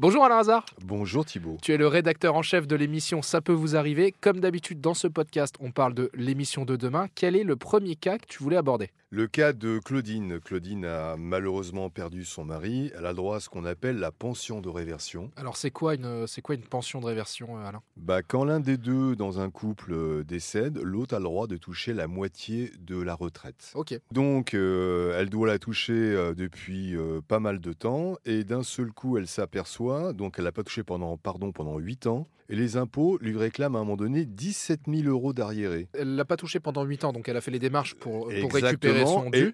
Bonjour Alain Hazard. Bonjour Thibault. Tu es le rédacteur en chef de l'émission Ça peut vous arriver. Comme d'habitude dans ce podcast, on parle de l'émission de demain. Quel est le premier cas que tu voulais aborder? Le cas de Claudine. Claudine a malheureusement perdu son mari. Elle a droit à ce qu'on appelle la pension de réversion. Alors c'est quoi une c'est quoi une pension de réversion euh, Alain? Bah, quand l'un des deux dans un couple euh, décède, l'autre a le droit de toucher la moitié de la retraite. OK. Donc, euh, elle doit la toucher euh, depuis euh, pas mal de temps et d'un seul coup, elle s'aperçoit, donc elle n'a pas touché pendant, pardon, pendant 8 ans, et les impôts lui réclament à un moment donné 17 000 euros d'arriérés. Elle l'a pas touché pendant 8 ans donc elle a fait les démarches pour, pour récupérer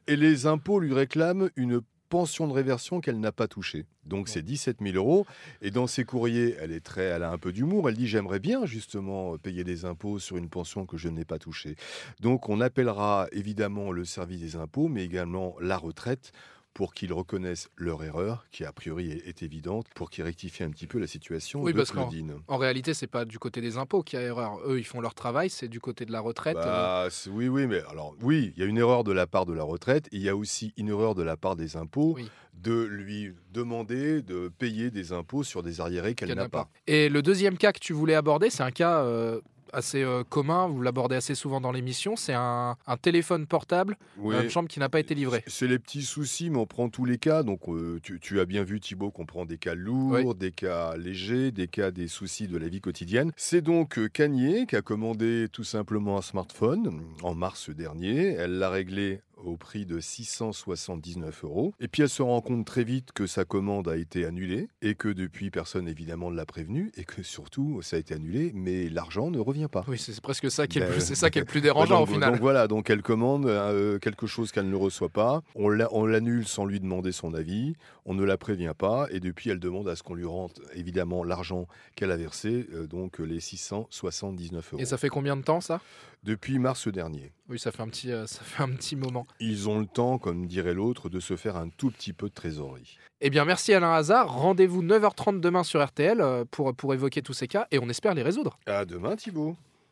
et les impôts lui réclament une pension de réversion qu'elle n'a pas touchée. Donc c'est 17 000 euros. Et dans ses courriers, elle est très, elle a un peu d'humour. Elle dit j'aimerais bien justement payer des impôts sur une pension que je n'ai pas touchée. Donc on appellera évidemment le service des impôts, mais également la retraite pour qu'ils reconnaissent leur erreur, qui a priori est, est évidente, pour qu'ils rectifient un petit peu la situation Oui, de parce qu'en- Claudine. En réalité, c'est pas du côté des impôts qu'il y a erreur. Eux, ils font leur travail, c'est du côté de la retraite. euh, Bah, c'est- oui, oui, mais alors, oui, il y a une erreur de la part de la retraite, il y a aussi une erreur de la part des impôts Oui. de lui demander de payer des impôts sur des arriérés qu'elle n'a pas. Et le deuxième cas que tu voulais aborder, c'est un cas euh, assez euh, commun, vous l'abordez assez souvent dans l'émission, c'est un, un téléphone portable, Oui. une chambre qui n'a pas été livrée. C'est les petits soucis, mais on prend tous les cas. Donc, euh, tu, tu as bien vu, Thibaut, qu'on prend des cas lourds, des cas légers, des cas des soucis de la vie quotidienne. C'est donc euh, Cagnier qui a commandé tout simplement un smartphone en mars dernier. Elle l'a réglé au prix de 679 euros. Et puis elle se rend compte très vite que sa commande a été annulée et que depuis personne évidemment ne l'a prévenu et que surtout ça a été annulé, mais l'argent ne revient pas. Oui, c'est presque ça qui est, le Ben, plus, ça qui est le plus dérangeant donc, au final. donc voilà, donc elle commande euh, quelque chose qu'elle ne reçoit pas. On l'annule sans lui demander son avis. On ne la prévient pas. Et depuis, elle demande à ce qu'on lui rende évidemment l'argent qu'elle a versé, euh, donc les 679 euros. Et ça fait combien de temps ça? Depuis mars dernier. Oui, ça fait un petit, euh, ça fait un petit moment. Ils ont le temps, comme dirait l'autre, de se faire un tout petit peu de trésorerie. Eh bien, merci Alain Hazard. Rendez-vous 9h30 demain sur RTL euh, pour, pour évoquer tous ces cas et on espère les résoudre. À demain, Thibault.